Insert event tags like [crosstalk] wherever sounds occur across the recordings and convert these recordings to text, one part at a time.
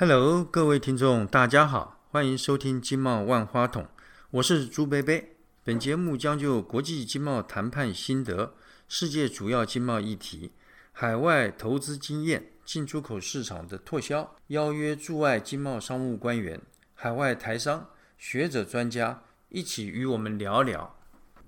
Hello，各位听众，大家好，欢迎收听《经贸万花筒》，我是朱贝贝。本节目将就国际经贸谈判心得、世界主要经贸议题、海外投资经验、进出口市场的拓销，邀约驻外经贸商务官员、海外台商、学者专家一起与我们聊聊。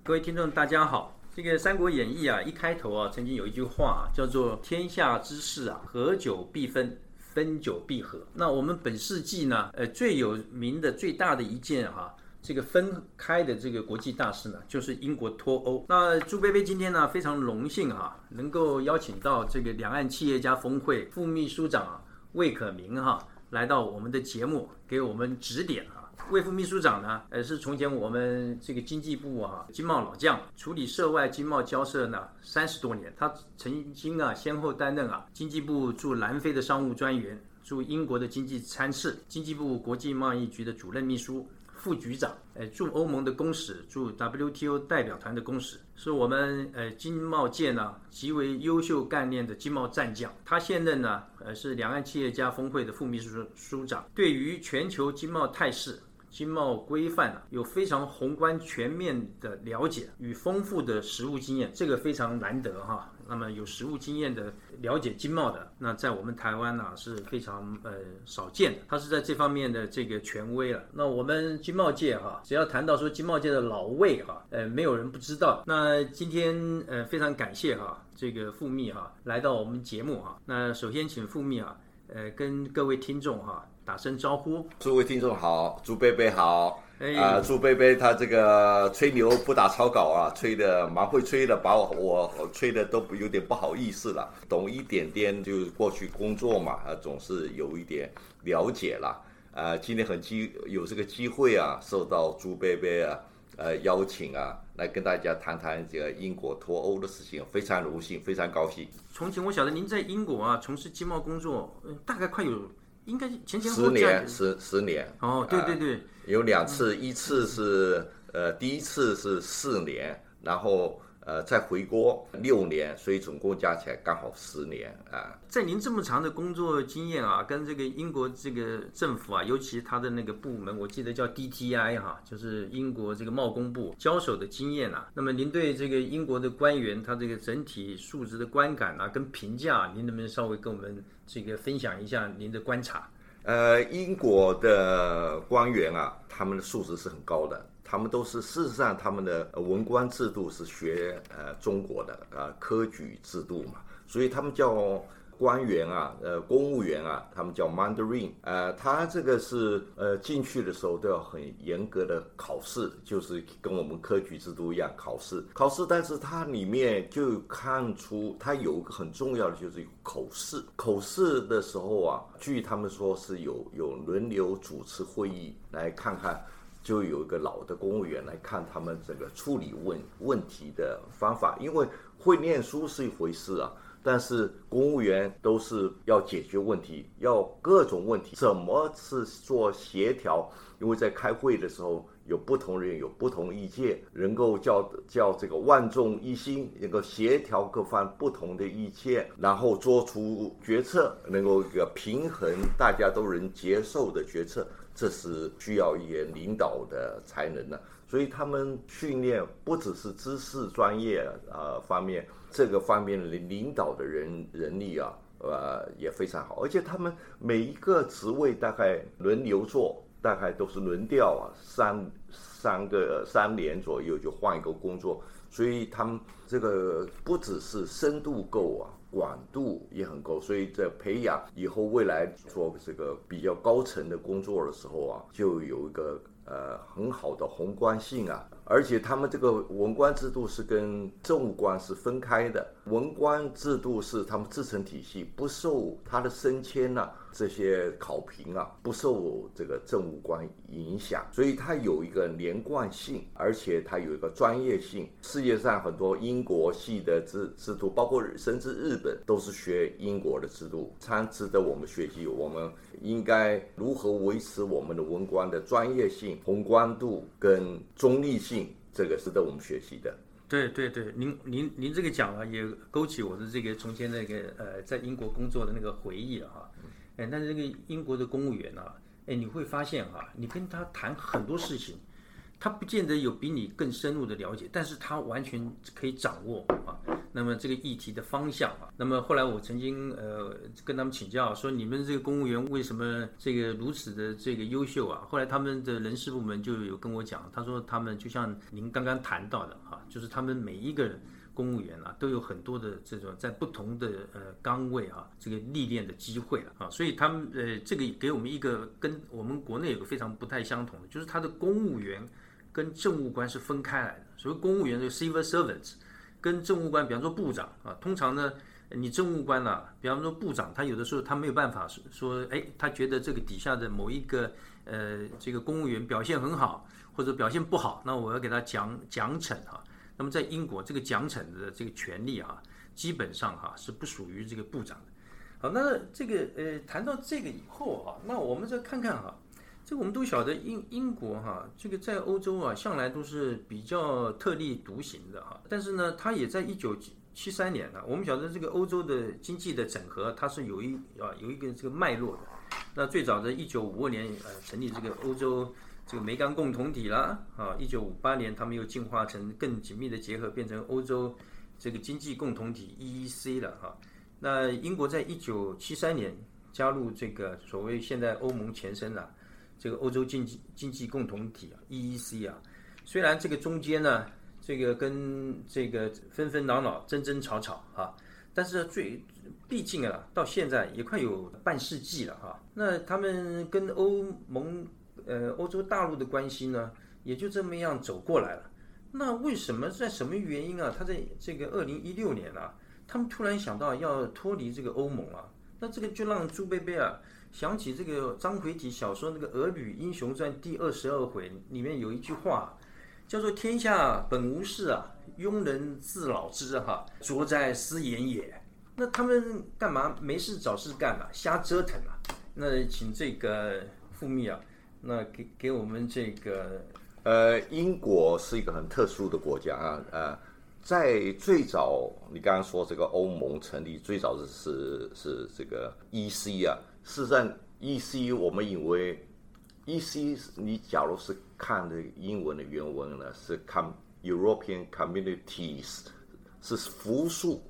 各位听众，大家好。这个《三国演义》啊，一开头啊，曾经有一句话叫做“天下之事啊，合久必分。”分久必合。那我们本世纪呢，呃，最有名的、最大的一件哈，这个分开的这个国际大事呢，就是英国脱欧。那朱贝贝今天呢，非常荣幸哈，能够邀请到这个两岸企业家峰会副秘书长魏可明哈，来到我们的节目，给我们指点啊。魏副秘书长呢，呃，是从前我们这个经济部啊经贸老将，处理涉外经贸交涉呢三十多年。他曾经啊先后担任啊经济部驻南非的商务专员、驻英国的经济参事、经济部国际贸易局的主任秘书。副局长，呃，驻欧盟的公使，驻 WTO 代表团的公使，是我们呃经贸界呢极为优秀干练的经贸战将。他现任呢，呃，是两岸企业家峰会的副秘书书长，对于全球经贸态势。经贸规范啊，有非常宏观全面的了解与丰富的实务经验，这个非常难得哈。那么有实务经验的了解经贸的，那在我们台湾呢是非常呃少见的。他是在这方面的这个权威了。那我们经贸界哈，只要谈到说经贸界的老魏哈，呃，没有人不知道。那今天呃非常感谢哈，这个副秘哈来到我们节目哈。那首先请副秘啊，呃，跟各位听众哈。打声招呼，诸位听众好，朱贝贝好，啊，朱贝贝他这个吹牛不打草稿啊，吹的蛮会吹的，把我我吹的都有点不好意思了，懂一点点就过去工作嘛，啊，总是有一点了解了，啊，今天很机有这个机会啊，受到朱贝贝啊，呃邀请啊，来跟大家谈谈这个英国脱欧的事情，非常荣幸，非常高兴。从前我晓得您在英国啊，从事经贸工作，大概快有。应该前前十年十十年哦，对对对，有两次，一次是呃第一次是四年，然后。呃，再回国六年，所以总共加起来刚好十年啊。在您这么长的工作经验啊，跟这个英国这个政府啊，尤其他的那个部门，我记得叫 DTI 哈，就是英国这个贸工部交手的经验啊。那么您对这个英国的官员他这个整体素质的观感啊，跟评价，您能不能稍微跟我们这个分享一下您的观察？呃，英国的官员啊，他们的素质是很高的。他们都是，事实上，他们的文官制度是学呃中国的啊科举制度嘛，所以他们叫官员啊，呃公务员啊，他们叫 Mandarin，呃，他这个是呃进去的时候都要很严格的考试，就是跟我们科举制度一样考试，考试，但是它里面就看出它有一个很重要的就是口试，口试的时候啊，据他们说是有有轮流主持会议来看看。就有一个老的公务员来看他们这个处理问问题的方法，因为会念书是一回事啊，但是公务员都是要解决问题，要各种问题怎么是做协调？因为在开会的时候有不同人有不同意见，能够叫叫这个万众一心，能够协调各方不同的意见，然后做出决策，能够一个平衡大家都能接受的决策。这是需要一些领导的才能的，所以他们训练不只是知识专业啊方面，这个方面领领导的人人力啊，呃也非常好，而且他们每一个职位大概轮流做，大概都是轮调啊，三三个三年左右就换一个工作，所以他们这个不只是深度够啊。广度也很高，所以在培养以后未来做这个比较高层的工作的时候啊，就有一个呃很好的宏观性啊。而且他们这个文官制度是跟政务官是分开的，文官制度是他们自成体系，不受他的升迁呐这些考评啊，不受这个政务官影响，所以它有一个连贯性，而且它有一个专业性。世界上很多英国系的制制度，包括甚至日本都是学英国的制度，常值得我们学习。我们应该如何维持我们的文官的专业性、宏观度跟中立性？这个是得我们学习的。对对对，您您您这个讲了，也勾起我的这个从前那个呃，在英国工作的那个回忆了哈。哎，但是那个英国的公务员啊，哎，你会发现哈，你跟他谈很多事情。他不见得有比你更深入的了解，但是他完全可以掌握啊。那么这个议题的方向啊，那么后来我曾经呃跟他们请教说，你们这个公务员为什么这个如此的这个优秀啊？后来他们的人事部门就有跟我讲，他说他们就像您刚刚谈到的哈，就是他们每一个公务员啊都有很多的这种在不同的呃岗位啊这个历练的机会了啊，所以他们呃这个给我们一个跟我们国内有个非常不太相同的，就是他的公务员。跟政务官是分开来的，所以公务员的 civil servants 跟政务官，比方说部长啊，通常呢，你政务官呢，比方说部长，他有的时候他没有办法说，哎，他觉得这个底下的某一个呃这个公务员表现很好，或者表现不好，那我要给他奖奖惩啊。那么在英国，这个奖惩的这个权利啊，基本上哈是不属于这个部长的。好，那这个呃谈到这个以后啊，那我们再看看哈。这个我们都晓得，英英国哈，这个在欧洲啊，向来都是比较特立独行的哈。但是呢，它也在一九七三年呢，我们晓得这个欧洲的经济的整合，它是有一啊有一个这个脉络的。那最早在一九五二年呃成立这个欧洲这个煤钢共同体啦，啊，一九五八年他们又进化成更紧密的结合，变成欧洲这个经济共同体 EEC 了哈。那英国在一九七三年加入这个所谓现在欧盟前身了。这个欧洲经济经济共同体啊，EEC 啊，虽然这个中间呢，这个跟这个纷纷扰扰、争争吵吵啊，但是最毕竟啊，到现在也快有半世纪了哈。那他们跟欧盟呃欧洲大陆的关系呢，也就这么样走过来了。那为什么在什么原因啊？他在这个二零一六年啊，他们突然想到要脱离这个欧盟啊？那这个就让朱贝贝啊。想起这个章回体小说那个《儿女英雄传》第二十二回里面有一句话，叫做“天下本无事啊，庸人自扰之哈，拙哉斯言也”。那他们干嘛没事找事干啊？瞎折腾啊？那请这个傅密啊，那给给我们这个呃，英国是一个很特殊的国家啊，呃，在最早你刚刚说这个欧盟成立最早的是是这个 E.C. 啊。事实上，E.C. 我们以为，E.C. 你假如是看的英文的原文呢，是看 European Communities，是复数，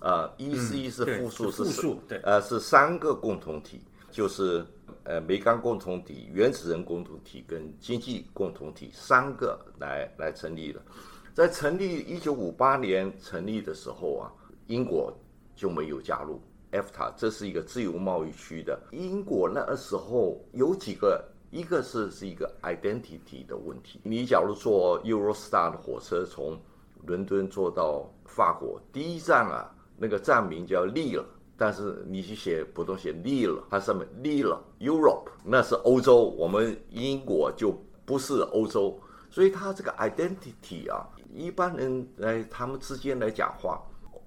啊，E.C. 是复数，是复数，对，呃，是三个共同体，就是呃，煤钢共同体、原始人共同体跟经济共同体三个来来成立的。在成立一九五八年成立的时候啊，英国就没有加入。EFTA 这是一个自由贸易区的，英国那个时候有几个，一个是是一个 identity 的问题。你假如坐 Eurostar 的火车从伦敦坐到法国，第一站啊，那个站名叫 Lille，但是你去写普通写 Lille，它上面 Lille Europe，那是欧洲，我们英国就不是欧洲，所以它这个 identity 啊，一般人来他们之间来讲话，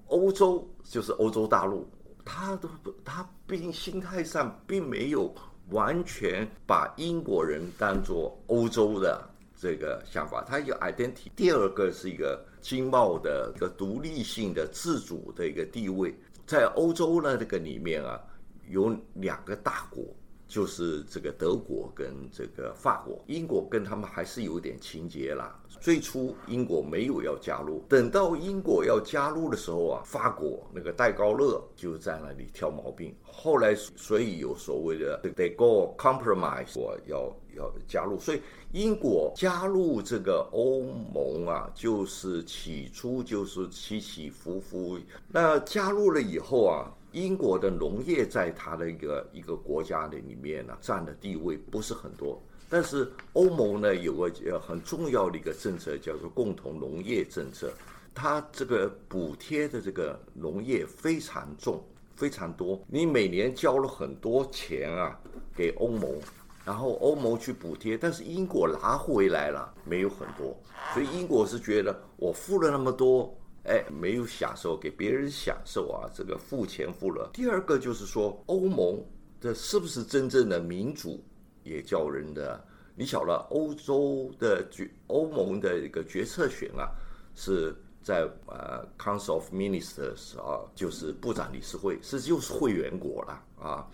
欧洲就是欧洲大陆。他都不，他并心态上并没有完全把英国人当做欧洲的这个想法，他有 identity。第二个是一个经贸的一个独立性的自主的一个地位，在欧洲呢这个里面啊，有两个大国。就是这个德国跟这个法国，英国跟他们还是有点情节啦。最初英国没有要加入，等到英国要加入的时候啊，法国那个戴高乐就在那里挑毛病。后来所以有所谓的 they go compromise，我要要加入。所以英国加入这个欧盟啊，就是起初就是起起伏伏。那加入了以后啊。英国的农业在它的一个一个国家的里面呢，占的地位不是很多。但是欧盟呢有个呃很重要的一个政策，叫做共同农业政策，它这个补贴的这个农业非常重，非常多。你每年交了很多钱啊给欧盟，然后欧盟去补贴，但是英国拿回来了没有很多，所以英国是觉得我付了那么多。哎，没有享受，给别人享受啊！这个付钱付了。第二个就是说，欧盟这是不是真正的民主，也叫人的。你晓得，欧洲的决欧盟的一个决策权啊，是在呃 Council of Ministers 啊，就是部长理事会，是就是会员国了啊。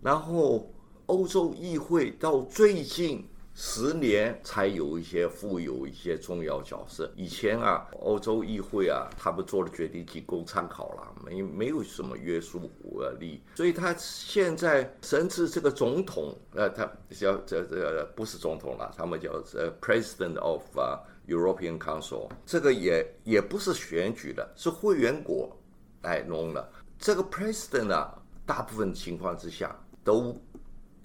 然后欧洲议会到最近。十年才有一些负有一些重要角色。以前啊，欧洲议会啊，他们做的决定仅供参考了，没没有什么约束力。所以他现在甚至这个总统，呃，他叫这这不是总统了，他们叫呃 President of European Council，这个也也不是选举的，是会员国来弄的。这个 President 啊，大部分情况之下都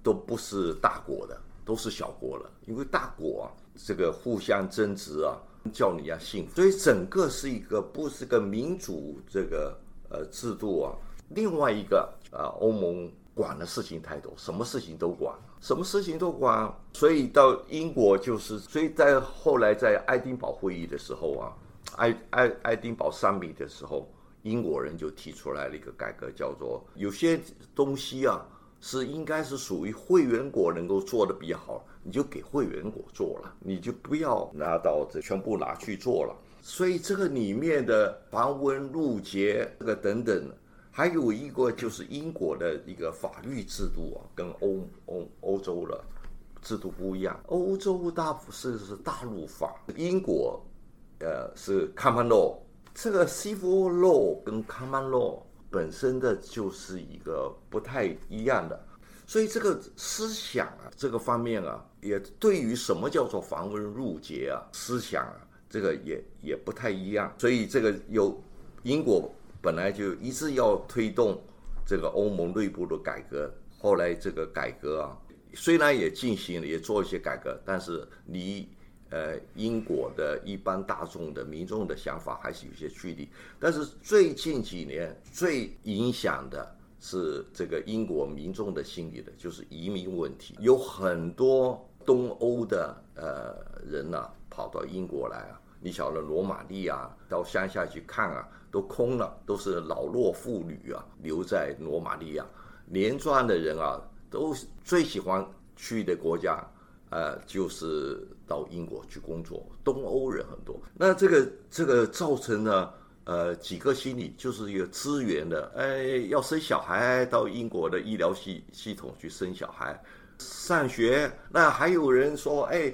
都不是大国的。都是小国了，因为大国啊，这个互相争执啊，叫你要信服，所以整个是一个不是个民主这个呃制度啊。另外一个啊，欧盟管的事情太多，什么事情都管，什么事情都管，所以到英国就是，所以在后来在爱丁堡会议的时候啊，爱爱爱丁堡三米的时候，英国人就提出来了一个改革，叫做有些东西啊。是应该是属于会员国能够做的比较好，你就给会员国做了，你就不要拿到这全部拿去做了。所以这个里面的繁文缛节这个等等，还有一个就是英国的一个法律制度啊，跟欧欧欧洲的制度不一样。欧洲大部分是大陆法，英国呃是 common law，这个 civil law 跟 common law。本身的就是一个不太一样的，所以这个思想啊，这个方面啊，也对于什么叫做繁文缛节啊，思想啊，这个也也不太一样。所以这个有英国本来就一直要推动这个欧盟内部的改革，后来这个改革啊，虽然也进行了，也做一些改革，但是离。呃，英国的一般大众的民众的想法还是有些距离，但是最近几年最影响的是这个英国民众的心理的，就是移民问题。有很多东欧的呃人呢，跑到英国来啊，你晓得罗马尼亚到乡下去看啊，都空了，都是老弱妇女啊，留在罗马尼亚，年壮的人啊，都最喜欢去的国家。呃，就是到英国去工作，东欧人很多。那这个这个造成了呃几个心理，就是一个资源的，哎，要生小孩到英国的医疗系系统去生小孩，上学。那还有人说，哎，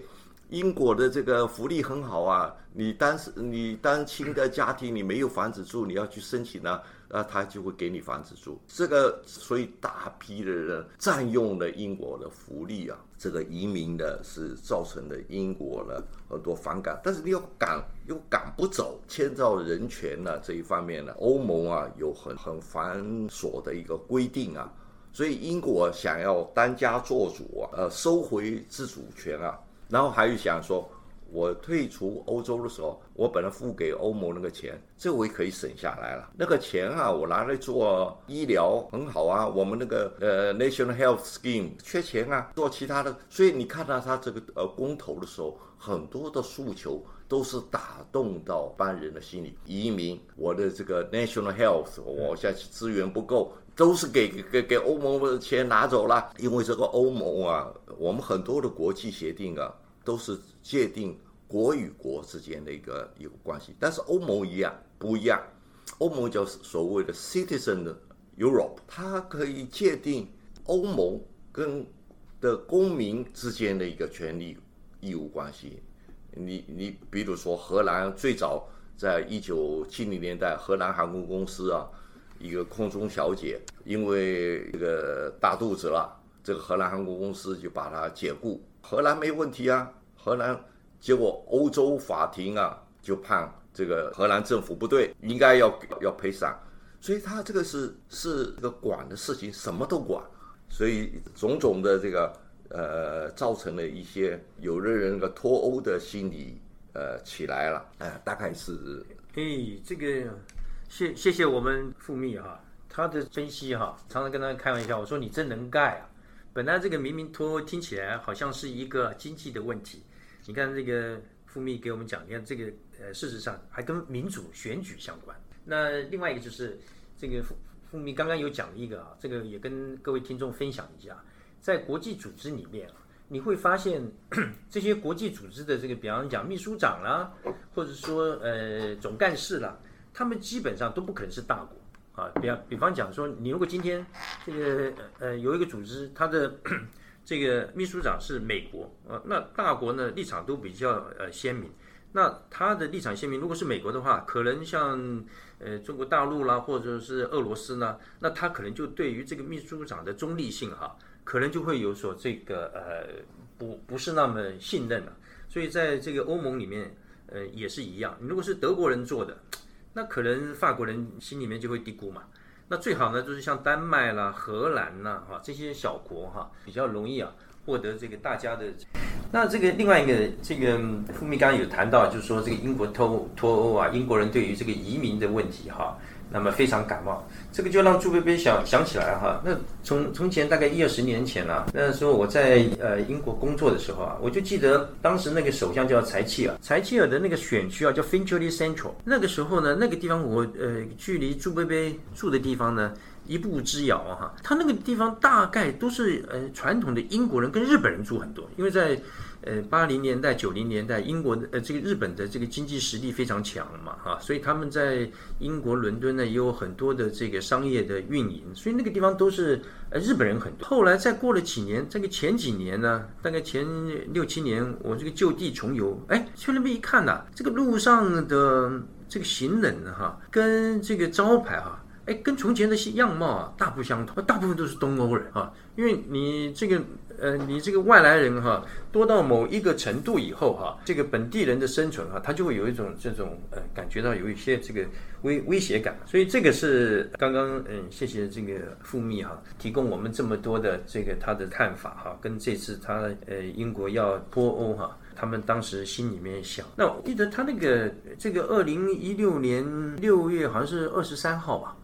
英国的这个福利很好啊，你单你单亲的家庭你没有房子住，你要去申请呢。那他就会给你房子住，这个所以大批的人占用了英国的福利啊，这个移民的是造成的英国呢很多反感，但是你又赶又赶不走，牵照人权呢这一方面呢，欧盟啊有很很繁琐的一个规定啊，所以英国想要当家做主啊，呃收回自主权啊，然后还有想说。我退出欧洲的时候，我本来付给欧盟那个钱，这回可以省下来了。那个钱啊，我拿来做医疗很好啊。我们那个呃 National Health Scheme 缺钱啊，做其他的。所以你看到他这个呃公投的时候，很多的诉求都是打动到班人的心里。移民，我的这个 National Health，我现在资源不够，都是给给给欧盟的钱拿走了。因为这个欧盟啊，我们很多的国际协定啊。都是界定国与国之间的一个一个关系，但是欧盟一样不一样，欧盟就是所谓的 citizen Europe，它可以界定欧盟跟的公民之间的一个权利义务关系。你你比如说荷兰最早在一九七零年代，荷兰航空公司啊，一个空中小姐因为这个大肚子了，这个荷兰航空公司就把她解雇。荷兰没问题啊，荷兰结果欧洲法庭啊就判这个荷兰政府不对，应该要要赔偿，所以他这个是是这个管的事情什么都管，所以种种的这个呃造成了一些有的人个脱欧的心理呃起来了，哎，大概是哎这个谢谢谢我们富密哈，他的分析哈，常常跟他开玩笑，我说你真能干啊。本来这个明明脱听起来好像是一个经济的问题，你看这个富密给我们讲，你看这个呃，事实上还跟民主选举相关。那另外一个就是这个富富密刚刚有讲了一个啊，这个也跟各位听众分享一下，在国际组织里面啊，你会发现 [clears throat] 这些国际组织的这个，比方讲秘书长啦，或者说呃总干事啦，他们基本上都不可能是大国，啊，比方比方讲说，你如果今天这个呃有一个组织，它的 [clears throat] 这个秘书长是美国啊，那大国呢立场都比较呃鲜明。那他的立场鲜明，如果是美国的话，可能像呃中国大陆啦，或者是俄罗斯呢，那他可能就对于这个秘书长的中立性哈，可能就会有所这个呃不不是那么信任了。所以在这个欧盟里面，呃也是一样。如果是德国人做的，那可能法国人心里面就会嘀咕嘛。那最好呢，就是像丹麦啦、荷兰啦，哈这些小国哈，比较容易啊。获得这个大家的，[laughs] 那这个另外一个这个傅密刚刚有谈到，就是说这个英国脱脱欧啊，英国人对于这个移民的问题哈，那么非常感冒，这个就让朱贝贝想想起来哈，那从从前大概一二十年前啊，那时候我在呃英国工作的时候啊，我就记得当时那个首相叫柴契尔，柴契尔的那个选区啊叫 Finchley Central，那个时候呢，那个地方我呃距离朱贝贝住的地方呢。一步之遥哈，他那个地方大概都是呃传统的英国人跟日本人住很多，因为在呃八零年代九零年代，英国的呃这个日本的这个经济实力非常强嘛哈，所以他们在英国伦敦呢也有很多的这个商业的运营，所以那个地方都是呃日本人很多。后来再过了几年，这个前几年呢，大概前六七年，我这个就地重游，哎去那边一看呐，这个路上的这个行人哈，跟这个招牌哈。哎，跟从前的样貌啊大不相同，大部分都是东欧人啊，因为你这个呃，你这个外来人哈多到某一个程度以后哈，这个本地人的生存哈，他就会有一种这种呃感觉到有一些这个威威胁感，所以这个是刚刚嗯，谢谢这个富密哈提供我们这么多的这个他的看法哈，跟这次他呃英国要脱欧哈。他们当时心里面想，那我记得他那个这个二零一六年六月好像是二十三号吧。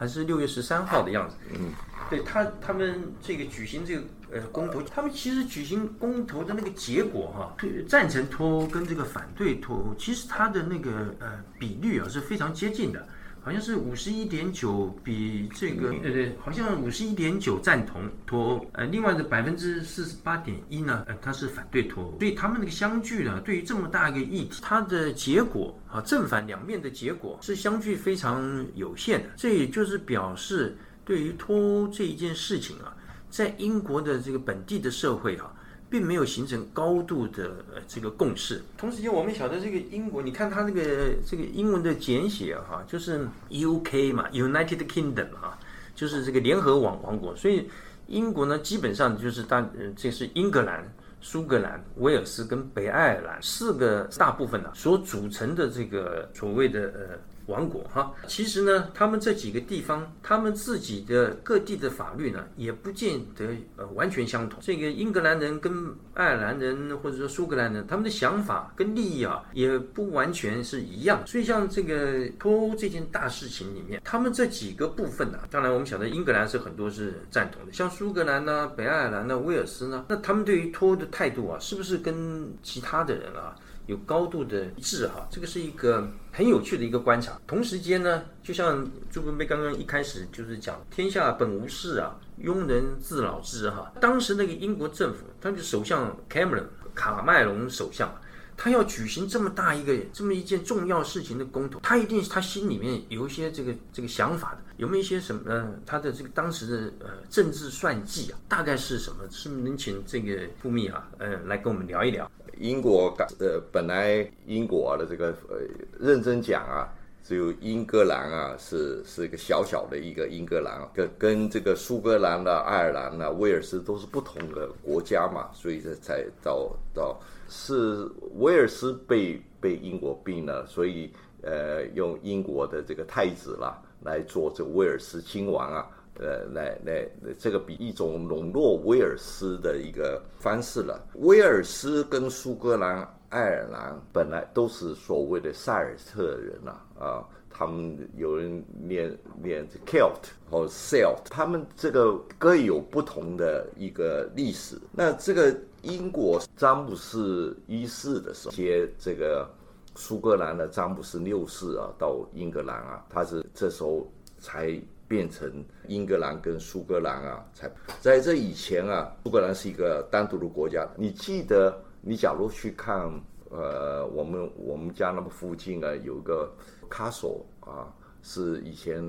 还是六月十三号的样子。嗯，对他，他们这个举行这个呃公投，他们其实举行公投的那个结果哈，赞成脱欧跟这个反对脱欧，其实它的那个呃比率啊是非常接近的。好像是五十一点九，比这个呃对，好像五十一点九赞同脱欧，呃，另外的百分之四十八点一呢，呃，他是反对脱欧，所以他们那个相距呢，对于这么大一个议题，它的结果啊，正反两面的结果是相距非常有限的，这也就是表示对于脱欧这一件事情啊，在英国的这个本地的社会啊。并没有形成高度的呃这个共识。同时间，我们晓得这个英国，你看它这个这个英文的简写哈，就是 U K 嘛，United Kingdom 哈，就是这个联合王王国。所以英国呢，基本上就是大，这是英格兰、苏格兰、威尔斯跟北爱尔兰四个大部分呢所组成的这个所谓的呃。王国哈，其实呢，他们这几个地方，他们自己的各地的法律呢，也不见得呃完全相同。这个英格兰人跟爱尔兰人，或者说苏格兰人，他们的想法跟利益啊，也不完全是一样。所以像这个脱欧这件大事情里面，他们这几个部分呢，当然我们晓得英格兰是很多是赞同的，像苏格兰呢、北爱尔兰呢、威尔斯呢，那他们对于脱欧的态度啊，是不是跟其他的人啊？有高度的一致哈，这个是一个很有趣的一个观察。同时间呢，就像朱文贝刚刚一开始就是讲，天下本无事啊，庸人自扰之哈。当时那个英国政府，他的首相 Cameron 卡麦隆首相，他要举行这么大一个这么一件重要事情的公投，他一定他心里面有一些这个这个想法的，有没有一些什么他的这个当时的呃政治算计啊？大概是什么？是不是能请这个富密啊，呃，来跟我们聊一聊？英国呃，本来英国的这个呃，认真讲啊，只有英格兰啊，是是一个小小的一个英格兰，跟跟这个苏格兰的、爱尔兰的、威尔斯都是不同的国家嘛，所以这才到到是威尔斯被被英国并了，所以呃，用英国的这个太子啦来做这威尔斯亲王啊。呃，来来，这个比一种笼络威尔斯的一个方式了。威尔斯跟苏格兰、爱尔兰本来都是所谓的塞尔特人呐，啊，他们有人念念 Celt 或 Celt，他们这个各有不同的一个历史。那这个英国詹姆斯一世的时候接这个苏格兰的詹姆斯六世啊，到英格兰啊，他是这时候才。变成英格兰跟苏格兰啊，才在这以前啊，苏格兰是一个单独的国家。你记得，你假如去看，呃，我们我们家那么附近啊，有一个 castle 啊，是以前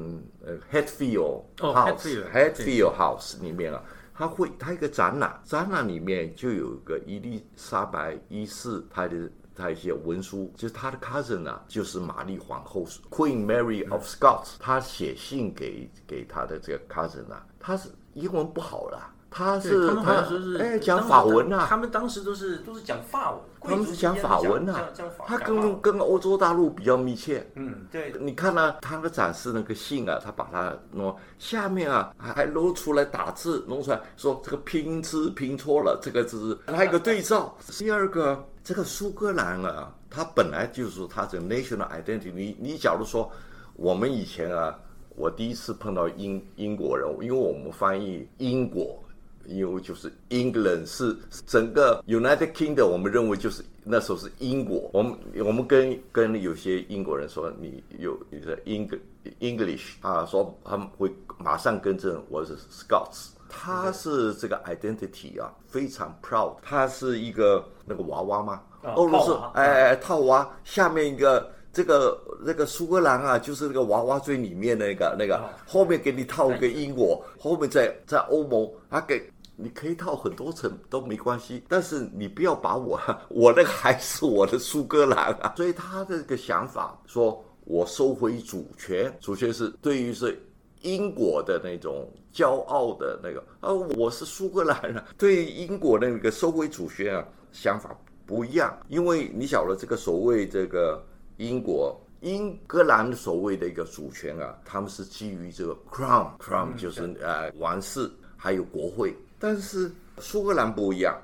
呃 Hatfield 哦 House、Hatfield，Hatfield House 里面啊，它会它一个展览，展览里面就有一个伊丽莎白一世她的。他一些文书，就是他的 cousin 啊，就是玛丽皇后 Queen Mary of Scots，他写信给给他的这个 cousin 啊，他是英文不好啦，她是他们好像说是哎讲法文啊，他们当时都是都是讲法文，他们是讲法文呐啊，，他跟跟欧洲大陆比较密切。嗯对，你看呢、他的展示那个信啊，他把它弄下面啊，还还露出来打字，弄出来说这个拼字拼错了，这个字还有一个对照。第二个，这个苏格兰啊，它本来就是说它这个 national identity 你。你假如说我们以前啊，我第一次碰到英英国人，因为我们翻译英国。因为就是 England 是整个 United Kingdom，我们认为就是那时候是英国。我们我们跟跟有些英国人说你有你的 Eng English 啊，说他们会马上更正我是 Scots。他是这个 identity 啊，非常 proud。他是一个那个娃娃吗？啊欧罗斯哎哎套娃下面一个。这个那个苏格兰啊，就是那个娃娃最里面那个那个，后面给你套一个英国，后面在在欧盟，他给你可以套很多层都没关系，但是你不要把我 [laughs] 我那个还是我的苏格兰啊，所以他的这个想法说，我收回主权，主权是对于是英国的那种骄傲的那个啊，我是苏格兰人，[laughs] 对于英国那个收回主权啊想法不一样，因为你晓得这个所谓这个。英国、英格兰所谓的一个主权啊，他们是基于这个 crown，crown 就是呃王室，还有国会。但是苏格兰不一样，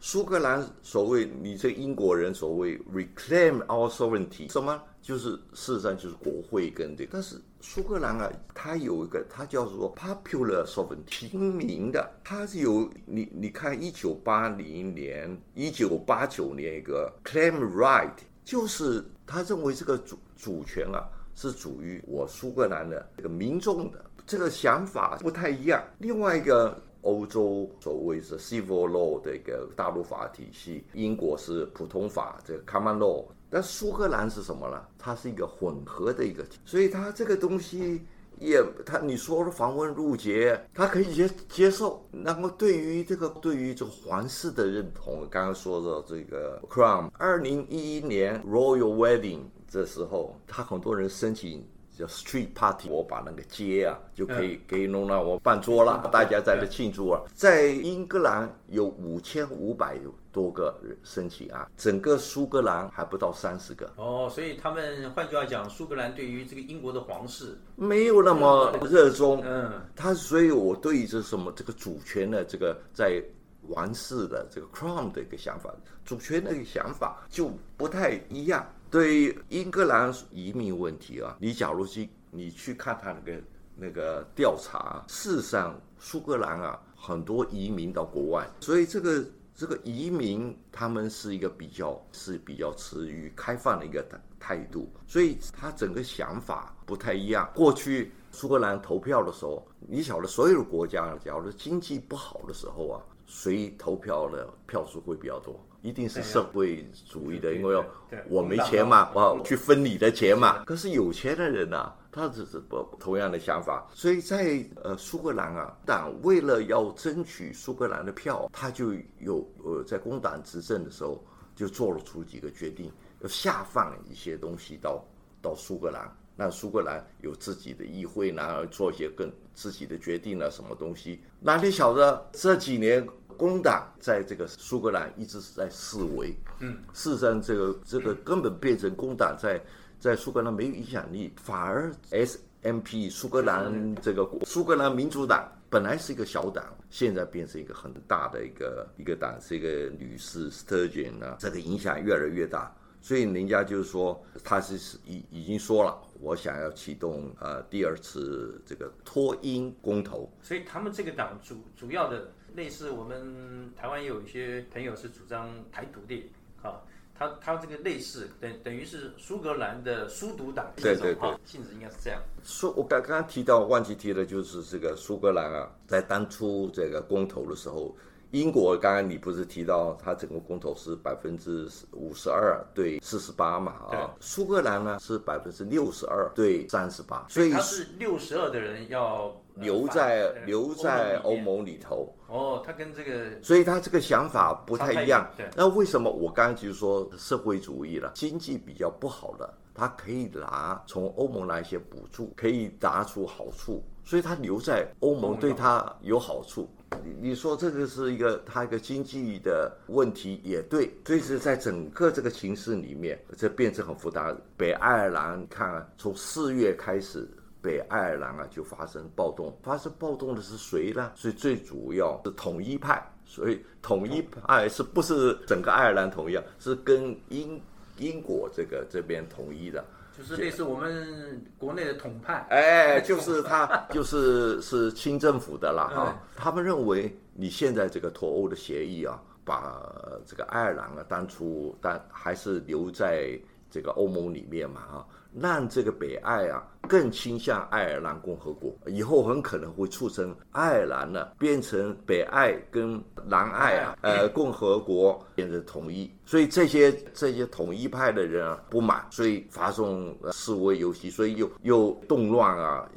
苏格兰所谓你这英国人所谓 reclaim our sovereignty，什么？就是事实上就是国会跟这个。但是苏格兰啊，它有一个，它叫做 popular sovereignty，平民的，它是有你你看，一九八零年、一九八九年一个 claim right。就是他认为这个主主权啊是属于我苏格兰的这个民众的，这个想法不太一样。另外一个，欧洲所谓是 civil law 的一个大陆法体系，英国是普通法这个 common law，但苏格兰是什么呢？它是一个混合的一个，所以它这个东西。也，他你说的访问入节，他可以接接受。那么对于这个对于这个皇室的认同，刚刚说的这个 Crown，二零一一年 Royal Wedding 这时候，他很多人申请叫 Street Party，我把那个街啊就可以可以弄到我办桌了，大家在这庆祝啊。在英格兰有五千五百多个申请啊，整个苏格兰还不到三十个。哦，所以他们换句话讲，苏格兰对于这个英国的皇室没有那么热衷。嗯，他所以，我对于这什么这个主权的这个在王室的这个 crown 的一个想法，主权的一个想法就不太一样。对于英格兰移民问题啊，你假如去你去看他那个那个调查，事实上苏格兰啊很多移民到国外，所以这个。这个移民他们是一个比较是比较持于开放的一个态度，所以他整个想法不太一样。过去苏格兰投票的时候，你晓得所有的国家，假如经济不好的时候啊，谁投票的票数会比较多？一定是社会主义的，因为我没钱嘛，我去分你的钱嘛。可是有钱的人啊，他只是不同样的想法，所以在呃苏格兰啊，党为了要争取苏格兰的票，他就有呃在工党执政的时候就做了出几个决定，要下放一些东西到到苏格兰，让苏格兰有自己的议会，然后做一些更自己的决定了什么东西。哪里晓得这几年？工党在这个苏格兰一直是在示威，嗯，事实上，这个这个根本变成工党在在苏格兰没有影响力，反而 S M P 苏格兰这个苏格兰民主党本来是一个小党，现在变成一个很大的一个一个党，是一个女士 Sturgeon 啊，这个影响越来越大，所以人家就是说他是已已经说了，我想要启动呃第二次这个脱英公投，所以他们这个党主主要的。类似我们台湾有一些朋友是主张台独的，啊，他他这个类似等等于是苏格兰的苏独党，对对对，性质应该是这样。苏我刚刚刚提到忘记提的就是这个苏格兰啊，在当初这个公投的时候，英国刚刚你不是提到它整个公投是百分之五十二对四十八嘛？啊，苏格兰呢是百分之六十二对三十八，所以他是六十二的人要留在留在欧盟里头。哦，他跟这个，所以他这个想法不太一样。对，那为什么我刚刚就是说社会主义了，经济比较不好的，他可以拿从欧盟拿一些补助，可以拿出好处，所以他留在欧盟对他有好处。你你说这个是一个他一个经济的问题也对，所以是在整个这个情势里面，这变成很复杂。北爱尔兰看从四月开始。北爱尔兰啊，就发生暴动。发生暴动的是谁呢？所以最主要是统一派。所以统一派是不是整个爱尔兰统一啊？是跟英英国这个这边统一的，就是类似我们国内的统派。哎，就是他，就是是清政府的了哈。他们认为你现在这个脱欧的协议啊，把这个爱尔兰啊当初，但还是留在这个欧盟里面嘛哈。让这个北爱啊更倾向爱尔兰共和国，以后很可能会促成爱尔兰呢变成北爱跟南爱啊呃共和国变成统一，所以这些这些统一派的人啊不满，所以发动示威游行，所以又又动乱啊，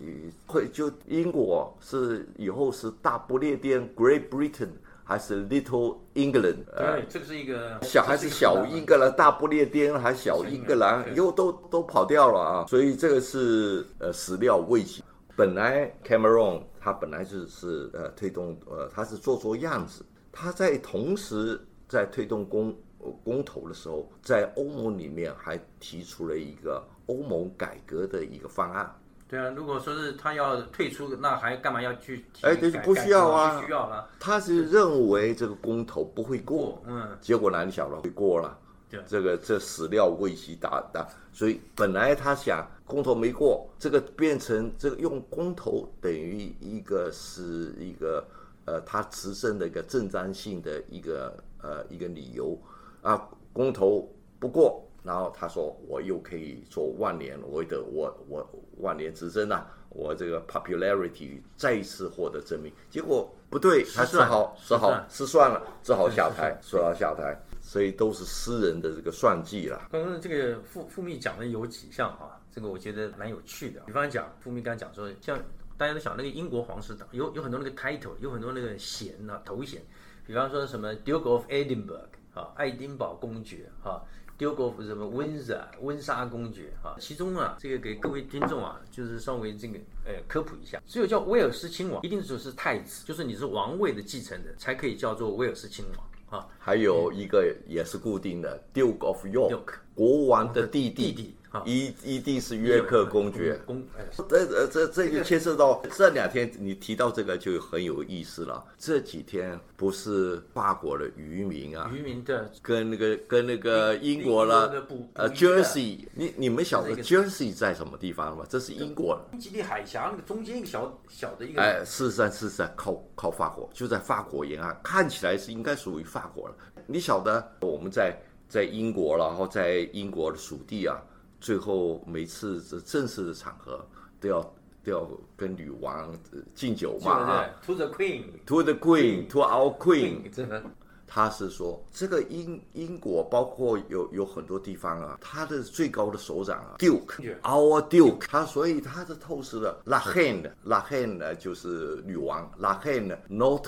会就英国是以后是大不列颠 Great Britain。还是 Little England，对，这个是一个小还是小英格兰，大不列颠还小英格兰，以后都都跑掉了啊，所以这个是呃始料未及。本来 Cameron 他本来就是呃推动呃他是做做样子，他在同时在推动公公投的时候，在欧盟里面还提出了一个欧盟改革的一个方案。对啊，如果说是他要退出，那还干嘛要去？哎，对，不需要啊，不需要了。他是认为这个公投不会过，嗯，结果难晓得会过了。对，这个这始料未及打的，所以本来他想公投没过，这个变成这个用公投等于一个是一个呃他执政的一个正当性的一个呃一个理由啊，公投不过。然后他说：“我又可以做万年，我的我我万年执政啊，我这个 popularity 再一次获得证明。”结果不对，他只好只好失算了，只好下台，[laughs] 说要下台。所以都是私人的这个算计了。刚刚这个傅傅密讲的有几项啊？这个我觉得蛮有趣的。比方讲，傅密刚讲说，像大家都想那个英国皇室党有有很多那个 title，有很多那个衔啊头衔。比方说什么 Duke of Edinburgh 啊，爱丁堡公爵哈。丢过什么温莎温莎公爵啊？其中啊，这个给各位听众啊，就是稍微这个呃科普一下。只有叫威尔斯亲王，一定就是太子，就是你是王位的继承人，才可以叫做威尔斯亲王啊。还有一个也是固定的，Duke of York，国王的弟弟弟。一一定是约克公爵，公这呃这这就牵涉到这两天你提到这个就很有意思了。这几天不是法国的渔民啊，渔民的跟那个跟那个英国了，呃，Jersey，你你们晓得 Jersey 在什么地方吗？这是英国英吉利海峡那个中间一个小小的一个，哎，事实上事实上靠靠法国，就在法国沿岸，看起来是应该属于法国了。你晓得我们在在英国，然后在英国的属地啊。最后每次这正式的场合都要都要跟女王敬酒嘛啊，To the Queen，To the Queen，To our Queen，真的，他是说这个英英国包括有有很多地方啊，他的最高的首长啊，Duke，Our Duke，他所以他是透视了 La Reine，La Reine 呢就是女王，La Reine，Not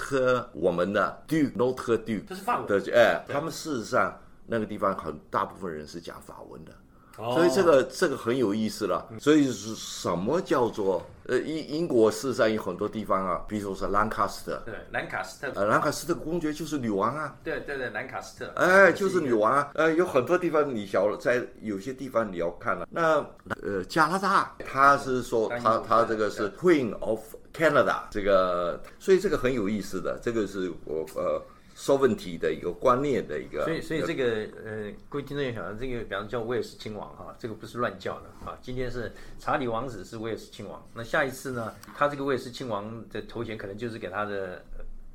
我们的 Duke，Not Duke，这是法国。的哎，他们事实上那个地方很大部分人是讲法文的。所以这个这个很有意思了。所以是什么叫做呃英英国事实上有很多地方啊，比如说是兰卡斯特，对，兰卡斯特，呃，兰卡斯特公爵就是女王啊。对对对，兰卡斯特，哎，就是女王啊。呃，有很多地方你晓在有些地方你要看了。那呃，加拿大，他是说他他这个是 Queen of Canada，这个，所以这个很有意思的，这个是我呃。说问题的一个观念的一个，所以所以这个呃，各位听众也晓得，这个比方叫威尔士亲王哈，这个不是乱叫的啊。今天是查理王子是威尔士亲王，那下一次呢，他这个威尔士亲王的头衔可能就是给他的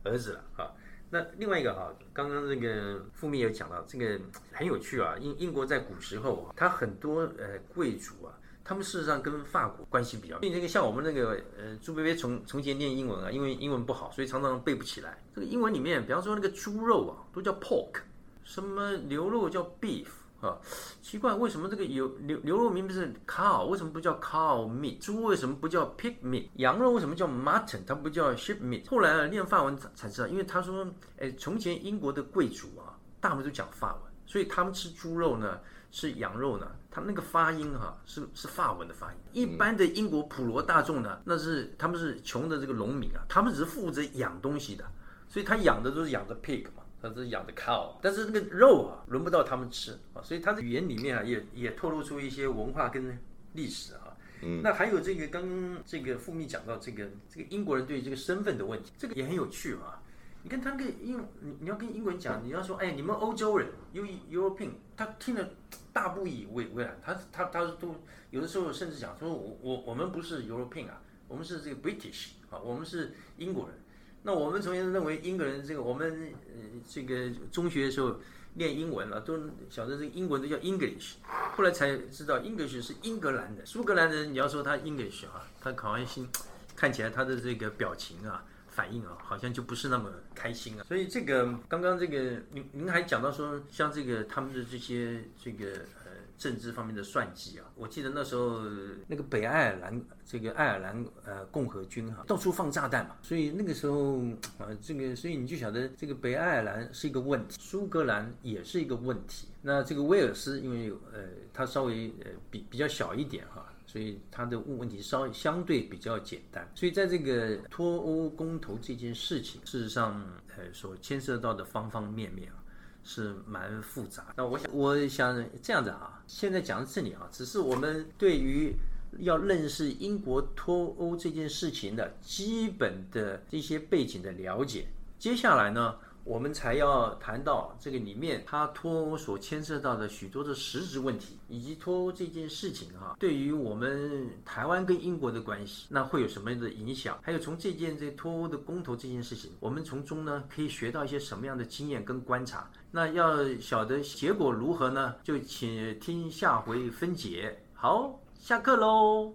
儿子了啊。那另外一个哈，刚刚那个傅密有讲到，这个很有趣啊。英英国在古时候，他很多呃贵族啊，他们事实上跟法国关系比较。所以那个像我们那个呃朱薇薇从从前念英文啊，因为英文不好，所以常常背不起来。这个英文里面，比方说那个猪肉啊，都叫 pork，什么牛肉叫 beef 啊。奇怪，为什么这个有牛牛肉明明是 cow，为什么不叫 cow meat？猪为什么不叫 pig meat？羊肉为什么叫 mutton？它不叫 sheep meat？后来啊，念法文才才知道，因为他说，哎，从前英国的贵族啊，大部分都讲法文，所以他们吃猪肉呢。是羊肉呢，它那个发音哈是是法文的发音。一般的英国普罗大众呢，那是他们是穷的这个农民啊，他们只是负责养东西的，所以他养的都是养的 pig 嘛，他是养的 cow，但是那个肉啊轮不到他们吃啊，所以他的语言里面啊也也透露出一些文化跟历史啊。嗯，那还有这个刚刚这个副秘讲到这个这个英国人对这个身份的问题，这个也很有趣啊。你跟他跟英你你要跟英国人讲，你要说哎你们欧洲人 U European，他听了。大不以为为然，他他他都有的时候甚至讲说，我我我们不是 European 啊，我们是这个 British 啊，我们是英国人。那我们从前认为英国人这个，我们呃这个中学的时候念英文啊，都晓得这个英文都叫 English，后来才知道 English 是英格兰的，苏格兰人你要说他 English 啊，他考完心看起来他的这个表情啊。反应啊，好像就不是那么开心啊。所以这个刚刚这个您您还讲到说，像这个他们的这些这个呃政治方面的算计啊，我记得那时候那个北爱尔兰这个爱尔兰呃共和军哈，到处放炸弹嘛，所以那个时候啊这个所以你就晓得这个北爱尔兰是一个问题，苏格兰也是一个问题。那这个威尔斯因为呃它稍微呃比比较小一点哈。所以他的问问题稍相对比较简单，所以在这个脱欧公投这件事情，事实上，呃，所牵涉到的方方面面啊，是蛮复杂。那我想，我想这样子啊，现在讲到这里啊，只是我们对于要认识英国脱欧这件事情的基本的一些背景的了解。接下来呢？我们才要谈到这个里面，它脱欧所牵涉到的许多的实质问题，以及脱欧这件事情哈，对于我们台湾跟英国的关系，那会有什么样的影响？还有从这件这脱欧的公投这件事情，我们从中呢可以学到一些什么样的经验跟观察？那要晓得结果如何呢？就请听下回分解。好，下课喽。